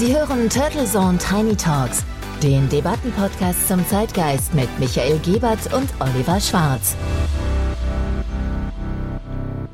Sie hören Turtle Zone Tiny Talks, den Debattenpodcast zum Zeitgeist mit Michael Gebert und Oliver Schwarz.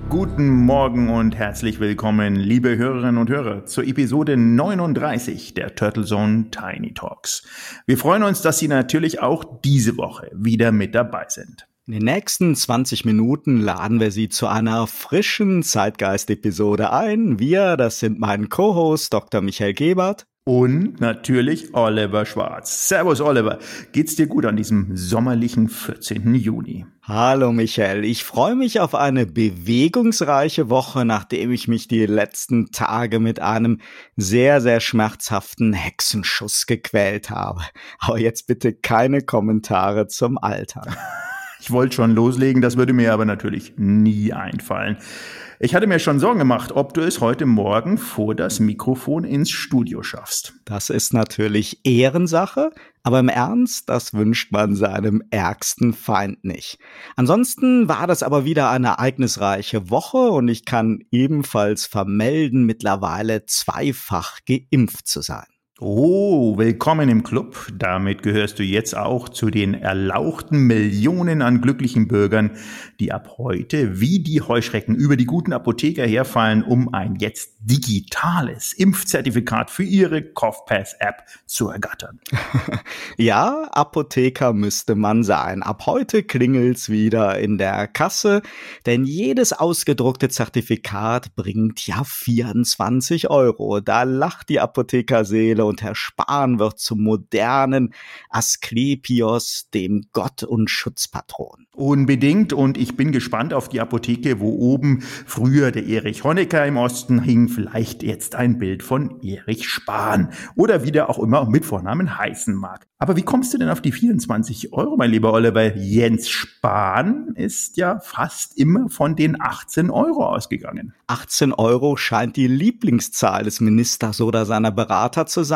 Guten Morgen und herzlich willkommen, liebe Hörerinnen und Hörer, zur Episode 39 der Turtle Zone Tiny Talks. Wir freuen uns, dass Sie natürlich auch diese Woche wieder mit dabei sind. In den nächsten 20 Minuten laden wir Sie zu einer frischen Zeitgeist-Episode ein. Wir, das sind mein Co-Host Dr. Michael Gebert. Und natürlich Oliver Schwarz. Servus Oliver, geht's dir gut an diesem sommerlichen 14. Juni? Hallo Michael, ich freue mich auf eine bewegungsreiche Woche, nachdem ich mich die letzten Tage mit einem sehr, sehr schmerzhaften Hexenschuss gequält habe. Aber jetzt bitte keine Kommentare zum Alter. Ich wollte schon loslegen, das würde mir aber natürlich nie einfallen. Ich hatte mir schon Sorgen gemacht, ob du es heute Morgen vor das Mikrofon ins Studio schaffst. Das ist natürlich Ehrensache, aber im Ernst, das wünscht man seinem ärgsten Feind nicht. Ansonsten war das aber wieder eine ereignisreiche Woche und ich kann ebenfalls vermelden, mittlerweile zweifach geimpft zu sein. Oh, willkommen im Club. Damit gehörst du jetzt auch zu den erlauchten Millionen an glücklichen Bürgern, die ab heute wie die Heuschrecken über die guten Apotheker herfallen, um ein jetzt digitales Impfzertifikat für ihre CoughPass-App zu ergattern. ja, Apotheker müsste man sein. Ab heute klingelt's wieder in der Kasse, denn jedes ausgedruckte Zertifikat bringt ja 24 Euro. Da lacht die Apothekerseele und Herr Spahn wird zum modernen Asklepios, dem Gott und Schutzpatron. Unbedingt und ich bin gespannt auf die Apotheke, wo oben früher der Erich Honecker im Osten hing, vielleicht jetzt ein Bild von Erich Spahn oder wie der auch immer mit Vornamen heißen mag. Aber wie kommst du denn auf die 24 Euro, mein lieber Oliver? Jens Spahn ist ja fast immer von den 18 Euro ausgegangen. 18 Euro scheint die Lieblingszahl des Ministers oder seiner Berater zu sein.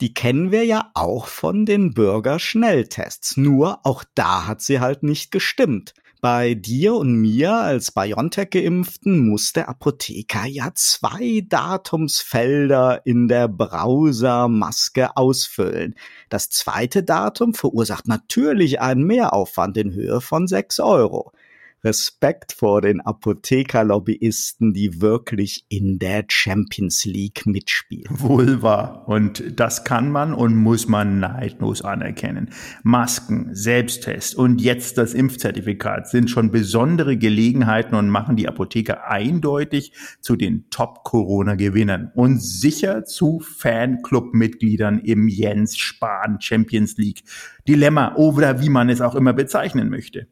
Die kennen wir ja auch von den Bürgerschnelltests. Nur auch da hat sie halt nicht gestimmt. Bei dir und mir als BioNTech-Geimpften muss der Apotheker ja zwei Datumsfelder in der Browsermaske ausfüllen. Das zweite Datum verursacht natürlich einen Mehraufwand in Höhe von sechs Euro. Respekt vor den Apothekerlobbyisten, die wirklich in der Champions League mitspielen. Wohl wahr. Und das kann man und muss man neidlos anerkennen. Masken, Selbsttest und jetzt das Impfzertifikat sind schon besondere Gelegenheiten und machen die Apotheker eindeutig zu den Top-Corona-Gewinnern und sicher zu Fanclub-Mitgliedern im Jens Spahn Champions League Dilemma oder wie man es auch immer bezeichnen möchte.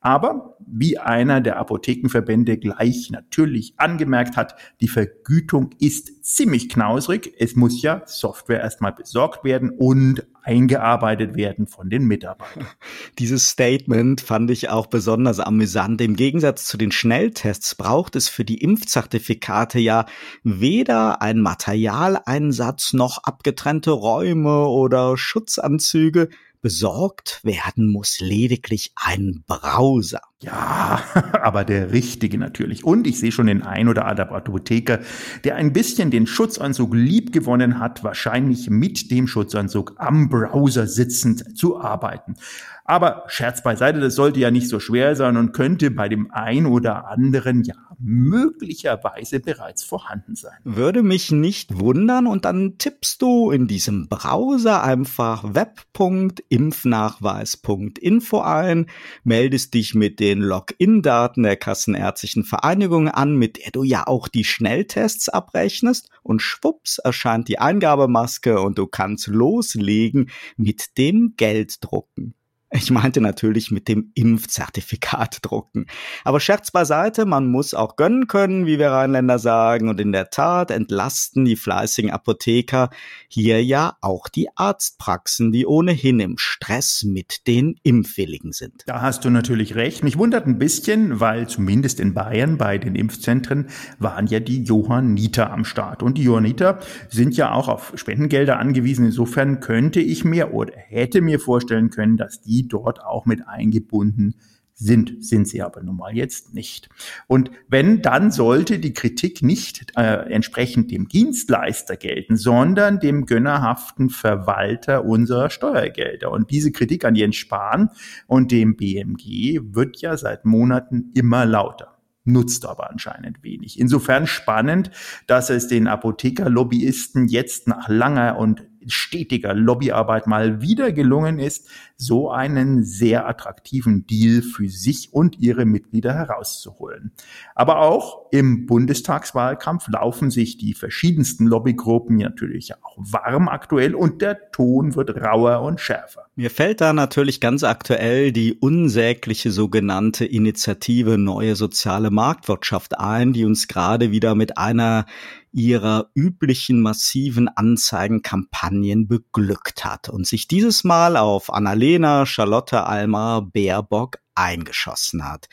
Aber wie einer der Apothekenverbände gleich natürlich angemerkt hat, die Vergütung ist ziemlich knausrig. Es muss ja Software erstmal besorgt werden und eingearbeitet werden von den Mitarbeitern. Dieses Statement fand ich auch besonders amüsant. Im Gegensatz zu den Schnelltests braucht es für die Impfzertifikate ja weder ein Materialeinsatz noch abgetrennte Räume oder Schutzanzüge. Besorgt werden muss lediglich ein Browser. Ja, aber der richtige natürlich. Und ich sehe schon den ein oder anderen Apotheker, der ein bisschen den Schutzanzug liebgewonnen hat, wahrscheinlich mit dem Schutzanzug am Browser sitzend zu arbeiten. Aber Scherz beiseite, das sollte ja nicht so schwer sein und könnte bei dem ein oder anderen ja möglicherweise bereits vorhanden sein. Würde mich nicht wundern und dann tippst du in diesem Browser einfach web.impfnachweis.info ein, meldest dich mit den Login-Daten der Kassenärztlichen Vereinigung an, mit der du ja auch die Schnelltests abrechnest und schwupps erscheint die Eingabemaske und du kannst loslegen mit dem Gelddrucken. Ich meinte natürlich mit dem Impfzertifikat drucken. Aber Scherz beiseite, man muss auch gönnen können, wie wir Rheinländer sagen. Und in der Tat entlasten die fleißigen Apotheker hier ja auch die Arztpraxen, die ohnehin im Stress mit den Impfwilligen sind. Da hast du natürlich recht. Mich wundert ein bisschen, weil zumindest in Bayern bei den Impfzentren waren ja die Johanniter am Start. Und die Johanniter sind ja auch auf Spendengelder angewiesen. Insofern könnte ich mir oder hätte mir vorstellen können, dass die dort auch mit eingebunden sind, sind sie aber nun mal jetzt nicht. Und wenn, dann sollte die Kritik nicht äh, entsprechend dem Dienstleister gelten, sondern dem gönnerhaften Verwalter unserer Steuergelder. Und diese Kritik an Jens Spahn und dem BMG wird ja seit Monaten immer lauter nutzt aber anscheinend wenig. Insofern spannend, dass es den Apothekerlobbyisten jetzt nach langer und stetiger Lobbyarbeit mal wieder gelungen ist, so einen sehr attraktiven Deal für sich und ihre Mitglieder herauszuholen. Aber auch im Bundestagswahlkampf laufen sich die verschiedensten Lobbygruppen natürlich auch warm aktuell und der Ton wird rauer und schärfer. Mir fällt da natürlich ganz aktuell die unsägliche sogenannte Initiative Neue Soziale Marktwirtschaft ein, die uns gerade wieder mit einer ihrer üblichen massiven Anzeigenkampagnen beglückt hat und sich dieses Mal auf Annalena Charlotte Almar Baerbock eingeschossen hat.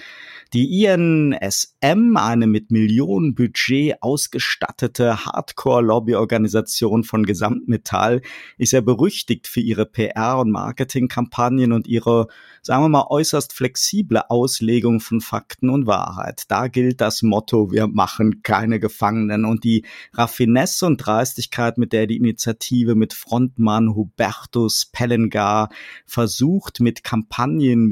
Die INSM, eine mit Millionenbudget ausgestattete Hardcore-Lobbyorganisation von Gesamtmetall, ist ja berüchtigt für ihre PR- und Marketingkampagnen und ihre, sagen wir mal, äußerst flexible Auslegung von Fakten und Wahrheit. Da gilt das Motto, wir machen keine Gefangenen und die Raffinesse und Dreistigkeit, mit der die Initiative mit Frontmann Hubertus Pellengar versucht, mit Kampagnen,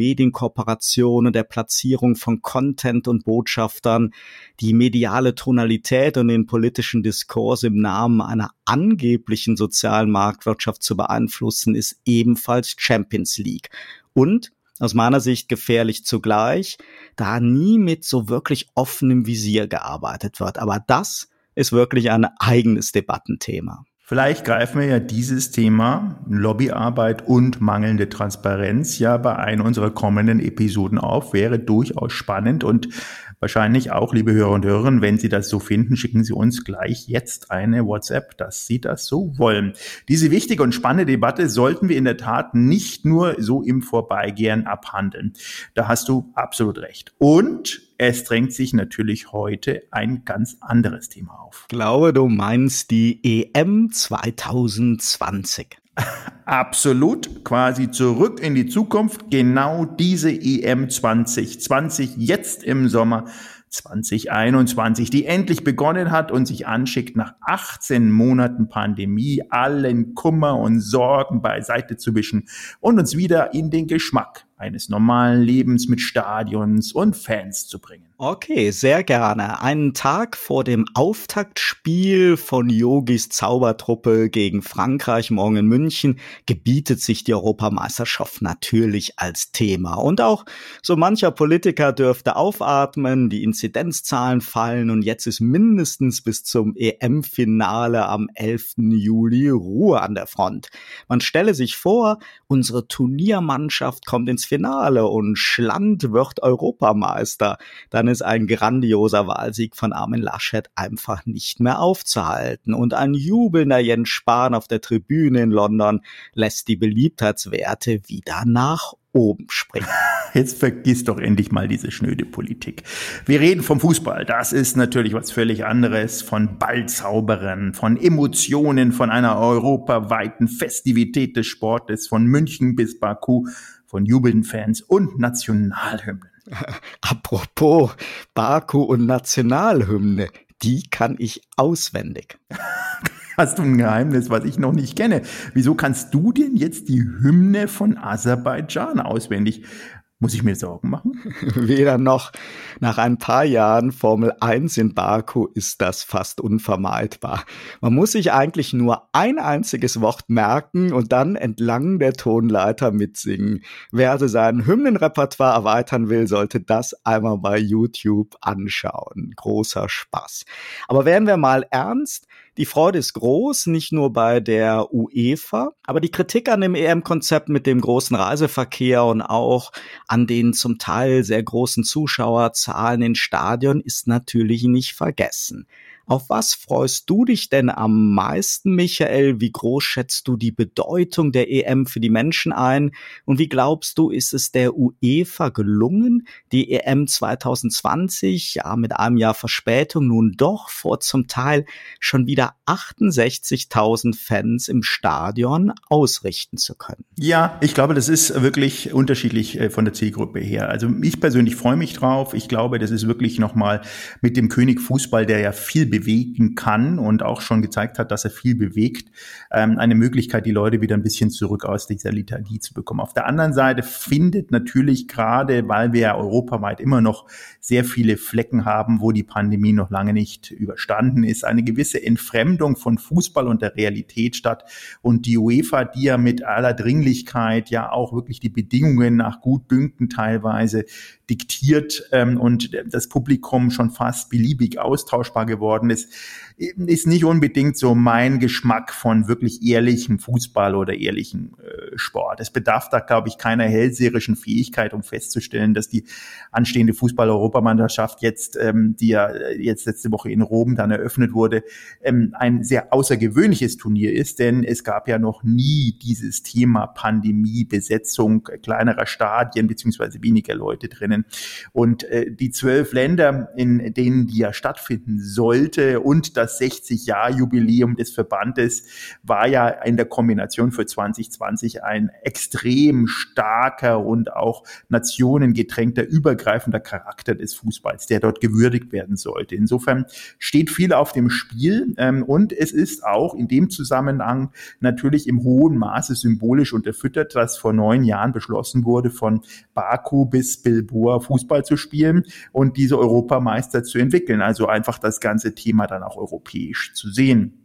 Medienkooperationen, der Platzierung von Content und Botschaftern, die mediale Tonalität und den politischen Diskurs im Namen einer angeblichen sozialen Marktwirtschaft zu beeinflussen, ist ebenfalls Champions League. Und aus meiner Sicht gefährlich zugleich, da nie mit so wirklich offenem Visier gearbeitet wird. Aber das ist wirklich ein eigenes Debattenthema. Vielleicht greifen wir ja dieses Thema Lobbyarbeit und mangelnde Transparenz ja bei einer unserer kommenden Episoden auf. Wäre durchaus spannend und wahrscheinlich auch, liebe Hörer und Hörerinnen, wenn Sie das so finden, schicken Sie uns gleich jetzt eine WhatsApp, dass Sie das so wollen. Diese wichtige und spannende Debatte sollten wir in der Tat nicht nur so im Vorbeigehen abhandeln. Da hast du absolut recht. Und es drängt sich natürlich heute ein ganz anderes Thema auf. Ich glaube, du meinst die EM 2020. Absolut, quasi zurück in die Zukunft. Genau diese EM 2020, jetzt im Sommer 2021, die endlich begonnen hat und sich anschickt, nach 18 Monaten Pandemie allen Kummer und Sorgen beiseite zu wischen und uns wieder in den Geschmack eines normalen Lebens mit Stadions und Fans zu bringen. Okay, sehr gerne. Einen Tag vor dem Auftaktspiel von Yogis Zaubertruppe gegen Frankreich morgen in München gebietet sich die Europameisterschaft natürlich als Thema. Und auch so mancher Politiker dürfte aufatmen, die Inzidenzzahlen fallen und jetzt ist mindestens bis zum EM-Finale am 11. Juli Ruhe an der Front. Man stelle sich vor, unsere Turniermannschaft kommt ins Finale und Schland wird Europameister. Dann ist ein grandioser Wahlsieg von Armin Laschet einfach nicht mehr aufzuhalten. Und ein jubelnder Jens Spahn auf der Tribüne in London lässt die Beliebtheitswerte wieder nach oben springen. Jetzt vergiss doch endlich mal diese schnöde Politik. Wir reden vom Fußball. Das ist natürlich was völlig anderes. Von Ballzauberern, von Emotionen, von einer europaweiten Festivität des Sportes, von München bis Baku, von jubelnden Fans und Nationalhymnen. Apropos Baku und Nationalhymne, die kann ich auswendig. Hast du ein Geheimnis, was ich noch nicht kenne? Wieso kannst du denn jetzt die Hymne von Aserbaidschan auswendig? Muss ich mir Sorgen machen? Weder noch. Nach ein paar Jahren Formel 1 in Baku ist das fast unvermeidbar. Man muss sich eigentlich nur ein einziges Wort merken und dann entlang der Tonleiter mitsingen. Wer also sein Hymnenrepertoire erweitern will, sollte das einmal bei YouTube anschauen. Großer Spaß. Aber werden wir mal ernst, die Freude ist groß, nicht nur bei der UEFA, aber die Kritik an dem EM-Konzept mit dem großen Reiseverkehr und auch an den zum Teil sehr großen Zuschauerzahlen in Stadion ist natürlich nicht vergessen. Auf was freust du dich denn am meisten, Michael? Wie groß schätzt du die Bedeutung der EM für die Menschen ein? Und wie glaubst du, ist es der UEFA gelungen, die EM 2020, ja, mit einem Jahr Verspätung nun doch vor zum Teil schon wieder 68.000 Fans im Stadion ausrichten zu können? Ja, ich glaube, das ist wirklich unterschiedlich äh, von der Zielgruppe her. Also ich persönlich freue mich drauf. Ich glaube, das ist wirklich nochmal mit dem König Fußball, der ja viel bewegen kann und auch schon gezeigt hat, dass er viel bewegt, ähm, eine Möglichkeit, die Leute wieder ein bisschen zurück aus dieser Lethargie zu bekommen. Auf der anderen Seite findet natürlich gerade, weil wir ja europaweit immer noch sehr viele Flecken haben, wo die Pandemie noch lange nicht überstanden ist, eine gewisse Entfremdung von Fußball und der Realität statt. Und die UEFA, die ja mit aller Dringlichkeit ja auch wirklich die Bedingungen nach Gutdünken teilweise diktiert ähm, und das Publikum schon fast beliebig austauschbar geworden ist, ist nicht unbedingt so mein Geschmack von wirklich ehrlichem Fußball oder ehrlichem äh, Sport. Es bedarf da, glaube ich, keiner hellseherischen Fähigkeit, um festzustellen, dass die anstehende Fußball-Europameisterschaft jetzt, ähm, die ja jetzt letzte Woche in Rom dann eröffnet wurde, ähm, ein sehr außergewöhnliches Turnier ist, denn es gab ja noch nie dieses Thema Pandemie, Besetzung kleinerer Stadien beziehungsweise weniger Leute drinnen. Und äh, die zwölf Länder, in denen die ja stattfinden sollte und das 60-Jahr-Jubiläum des Verbandes war ja in der Kombination für 2020 ein extrem starker und auch nationengetränkter, übergreifender Charakter des Fußballs, der dort gewürdigt werden sollte. Insofern steht viel auf dem Spiel ähm, und es ist auch in dem Zusammenhang natürlich im hohen Maße symbolisch unterfüttert, dass vor neun Jahren beschlossen wurde, von Baku bis Bilboa Fußball zu spielen und diese Europameister zu entwickeln. Also einfach das ganze Thema dann auch europäisch zu sehen.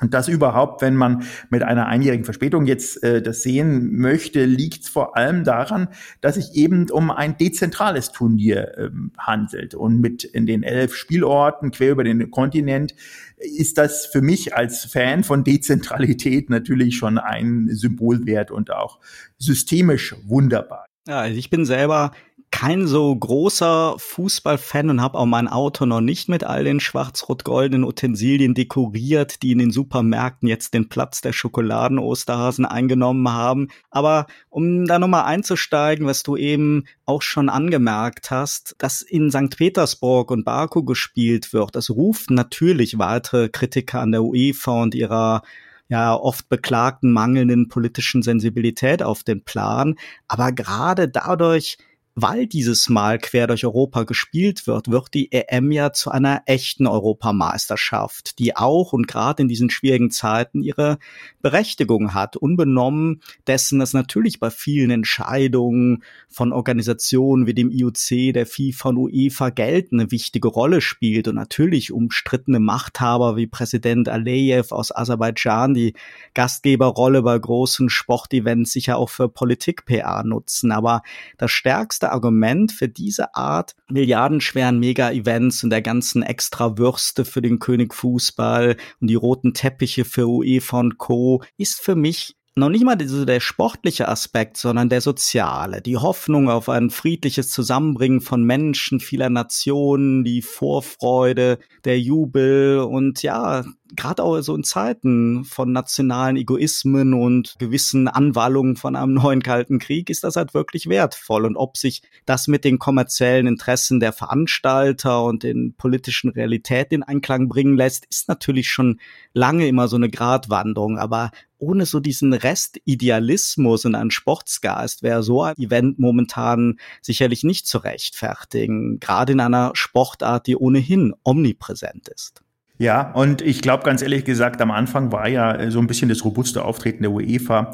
Und das überhaupt, wenn man mit einer einjährigen Verspätung jetzt äh, das sehen möchte, liegt vor allem daran, dass sich eben um ein dezentrales Turnier ähm, handelt. Und mit in den elf Spielorten quer über den Kontinent ist das für mich als Fan von Dezentralität natürlich schon ein Symbolwert und auch systemisch wunderbar. Ja, also ich bin selber kein so großer Fußballfan und habe auch mein Auto noch nicht mit all den schwarz-rot-goldenen Utensilien dekoriert, die in den Supermärkten jetzt den Platz der Schokoladen-Osterhasen eingenommen haben. Aber um da nochmal einzusteigen, was du eben auch schon angemerkt hast, dass in St. Petersburg und Baku gespielt wird, das ruft natürlich weitere Kritiker an der UEFA und ihrer ja oft beklagten mangelnden politischen Sensibilität auf den Plan. Aber gerade dadurch, weil dieses Mal quer durch Europa gespielt wird, wird die EM ja zu einer echten Europameisterschaft, die auch und gerade in diesen schwierigen Zeiten ihre Berechtigung hat, unbenommen dessen, dass natürlich bei vielen Entscheidungen von Organisationen wie dem IOC, der FIFA und UEFA Geld eine wichtige Rolle spielt und natürlich umstrittene Machthaber wie Präsident Aleyev aus Aserbaidschan die Gastgeberrolle bei großen Sportevents sicher auch für Politik-PR nutzen. Aber das stärkste beste Argument für diese Art milliardenschweren Mega-Events und der ganzen extra Würste für den König Fußball und die roten Teppiche für UEFA und Co. ist für mich noch nicht mal so der sportliche Aspekt, sondern der soziale, die Hoffnung auf ein friedliches Zusammenbringen von Menschen vieler Nationen, die Vorfreude, der Jubel und ja, gerade auch so in Zeiten von nationalen Egoismen und gewissen Anwallungen von einem neuen Kalten Krieg ist das halt wirklich wertvoll. Und ob sich das mit den kommerziellen Interessen der Veranstalter und den politischen Realitäten in Einklang bringen lässt, ist natürlich schon lange immer so eine Gratwanderung. Aber ohne so diesen Restidealismus und einen Sportsgeist wäre so ein Event momentan sicherlich nicht zu rechtfertigen, gerade in einer Sportart, die ohnehin omnipräsent ist. Ja, und ich glaube ganz ehrlich gesagt, am Anfang war ja äh, so ein bisschen das robuste Auftreten der UEFA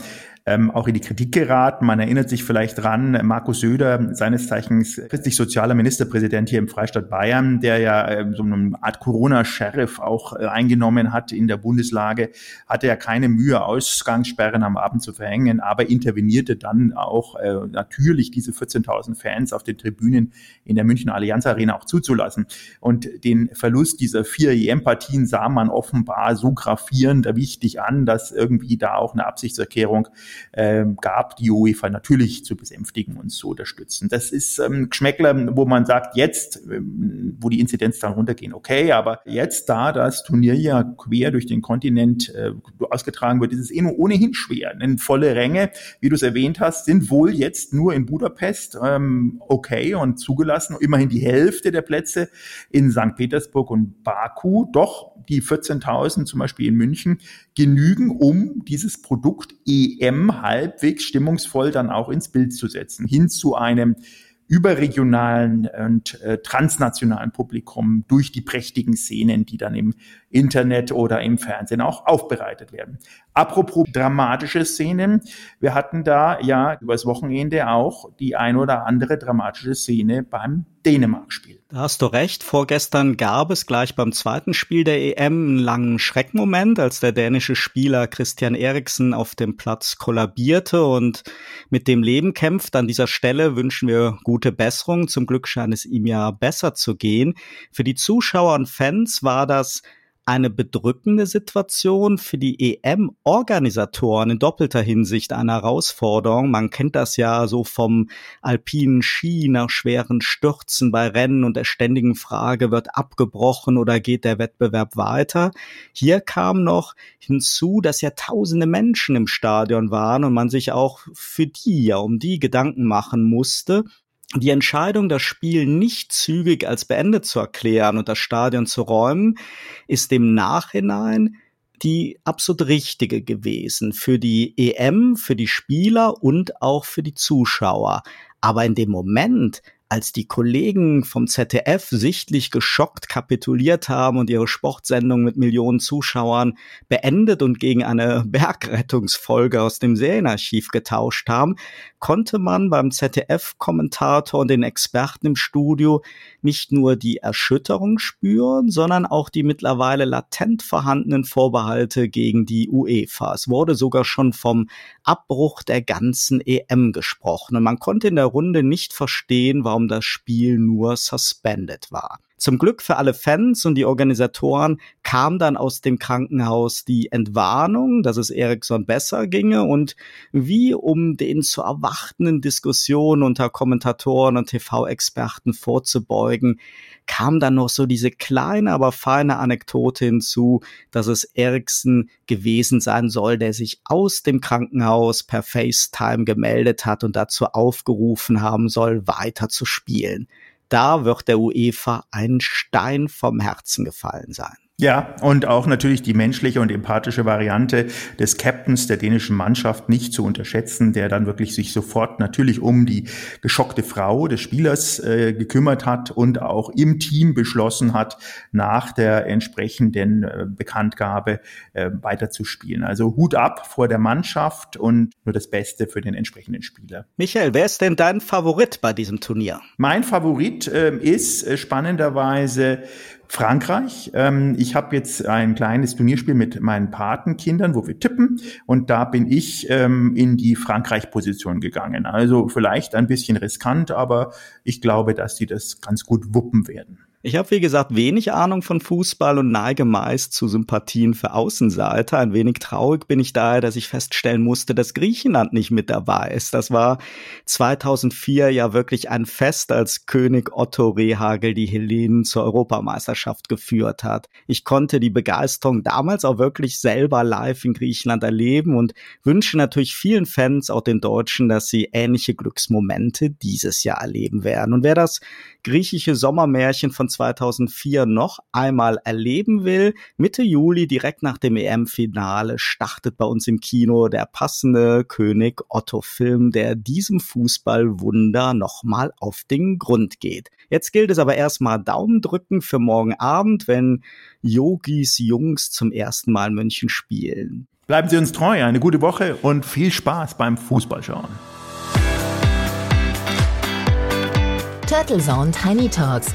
ähm, auch in die Kritik geraten. Man erinnert sich vielleicht dran, Markus Söder, seines Zeichens christlich-sozialer Ministerpräsident hier im Freistaat Bayern, der ja äh, so eine Art Corona-Sheriff auch äh, eingenommen hat in der Bundeslage, hatte ja keine Mühe, Ausgangssperren am Abend zu verhängen, aber intervenierte dann auch äh, natürlich diese 14.000 Fans auf den Tribünen in der München Allianz Arena auch zuzulassen. Und den Verlust dieser vier EM-Partien sah man offenbar so gravierend wichtig an, dass irgendwie da auch eine Absichtserklärung äh, gab, die UEFA natürlich zu besänftigen und zu unterstützen. Das ist ähm, Geschmäckler, wo man sagt, jetzt, ähm, wo die Inzidenzzahlen runtergehen, okay, aber jetzt da das Turnier ja quer durch den Kontinent äh, ausgetragen wird, ist es eh nur ohnehin schwer. Denn volle Ränge, wie du es erwähnt hast, sind wohl jetzt nur in Budapest ähm, okay und zugelassen. Immerhin die Hälfte der Plätze in St. Petersburg und Baku. Doch die 14.000 zum Beispiel in München genügen, um dieses Produkt EM halbwegs stimmungsvoll dann auch ins Bild zu setzen. Hin zu einem überregionalen und äh, transnationalen Publikum durch die prächtigen Szenen, die dann im Internet oder im Fernsehen auch aufbereitet werden. Apropos dramatische Szenen, wir hatten da ja übers Wochenende auch die ein oder andere dramatische Szene beim Dänemark-Spiel. Da hast du recht. Vorgestern gab es gleich beim zweiten Spiel der EM einen langen Schreckmoment, als der dänische Spieler Christian Eriksen auf dem Platz kollabierte und mit dem Leben kämpft. An dieser Stelle wünschen wir gute Besserung. Zum Glück scheint es ihm ja besser zu gehen. Für die Zuschauer und Fans war das eine bedrückende Situation für die EM-Organisatoren in doppelter Hinsicht eine Herausforderung. Man kennt das ja so vom alpinen Ski nach schweren Stürzen bei Rennen und der ständigen Frage, wird abgebrochen oder geht der Wettbewerb weiter? Hier kam noch hinzu, dass ja tausende Menschen im Stadion waren und man sich auch für die ja um die Gedanken machen musste die Entscheidung, das Spiel nicht zügig als beendet zu erklären und das Stadion zu räumen, ist im Nachhinein die absolut richtige gewesen für die EM, für die Spieler und auch für die Zuschauer. Aber in dem Moment, als die Kollegen vom ZDF sichtlich geschockt kapituliert haben und ihre Sportsendung mit Millionen Zuschauern beendet und gegen eine Bergrettungsfolge aus dem Serienarchiv getauscht haben, konnte man beim ZDF-Kommentator und den Experten im Studio nicht nur die Erschütterung spüren, sondern auch die mittlerweile latent vorhandenen Vorbehalte gegen die UEFA. Es wurde sogar schon vom Abbruch der ganzen EM gesprochen und man konnte in der Runde nicht verstehen, warum das Spiel nur suspended war. Zum Glück für alle Fans und die Organisatoren kam dann aus dem Krankenhaus die Entwarnung, dass es Ericsson besser ginge und wie um den zu erwartenden Diskussionen unter Kommentatoren und TV-Experten vorzubeugen, kam dann noch so diese kleine, aber feine Anekdote hinzu, dass es Ericsson gewesen sein soll, der sich aus dem Krankenhaus per FaceTime gemeldet hat und dazu aufgerufen haben soll, weiter zu spielen. Da wird der UEFA ein Stein vom Herzen gefallen sein. Ja, und auch natürlich die menschliche und empathische Variante des Captains der dänischen Mannschaft nicht zu unterschätzen, der dann wirklich sich sofort natürlich um die geschockte Frau des Spielers äh, gekümmert hat und auch im Team beschlossen hat, nach der entsprechenden äh, Bekanntgabe äh, weiterzuspielen. Also Hut ab vor der Mannschaft und nur das Beste für den entsprechenden Spieler. Michael, wer ist denn dein Favorit bei diesem Turnier? Mein Favorit äh, ist äh, spannenderweise Frankreich. Ähm, ich habe jetzt ein kleines Turnierspiel mit meinen Patenkindern, wo wir tippen und da bin ich ähm, in die Frankreich-Position gegangen. Also vielleicht ein bisschen riskant, aber ich glaube, dass sie das ganz gut wuppen werden. Ich habe, wie gesagt, wenig Ahnung von Fußball und neige meist zu Sympathien für Außenseiter. Ein wenig traurig bin ich daher, dass ich feststellen musste, dass Griechenland nicht mit dabei ist. Das war 2004 ja wirklich ein Fest, als König Otto Rehagel die Hellenen zur Europameisterschaft geführt hat. Ich konnte die Begeisterung damals auch wirklich selber live in Griechenland erleben und wünsche natürlich vielen Fans, auch den Deutschen, dass sie ähnliche Glücksmomente dieses Jahr erleben werden. Und wer das griechische Sommermärchen von 2004 noch einmal erleben will, Mitte Juli, direkt nach dem EM-Finale, startet bei uns im Kino der passende König Otto-Film, der diesem Fußballwunder nochmal auf den Grund geht. Jetzt gilt es aber erstmal Daumen drücken für morgen Abend, wenn Yogis Jungs zum ersten Mal München spielen. Bleiben Sie uns treu, eine gute Woche und viel Spaß beim Fußballschauen. Turtle Zone Tiny Talks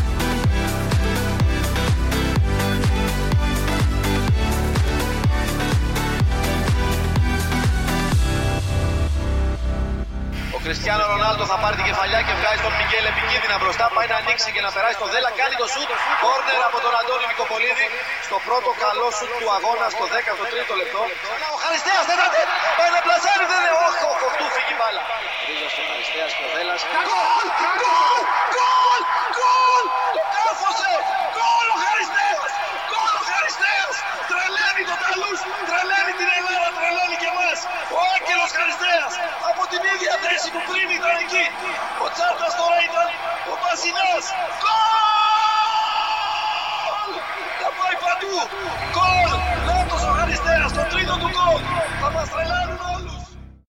Κριστιανό Ρονάλντο θα πάρει την κεφαλιά και βγάζει τον Μιγέλ επικίνδυνα μπροστά. Πάει να ανοίξει και να περάσει τον Δέλα. Κάνει το σουτ. Κόρνερ από τον Αντώνη Νικοπολίδη στο πρώτο καλό σουτ του αγώνα στο 13ο λεπτό. Ο Χαριστέας τέταρτη. Πάει να πλασάρει. Δεν είναι. Όχι, ο Κοχτού φύγει μπάλα. Ρίζα στο Χαριστέας και ο Δέλας. Γκολ! Γκολ! Γκολ! την ίδια θέση που πριν ήταν εκεί! Ο Τσάρτα τώρα ήταν ο Πασινάς! Γκολ! Θα πάει παντού! Γκολ! Νότος ο Χαριστέας! Το τρίτο του γκολ! Θα μας τρελάνουν όλους!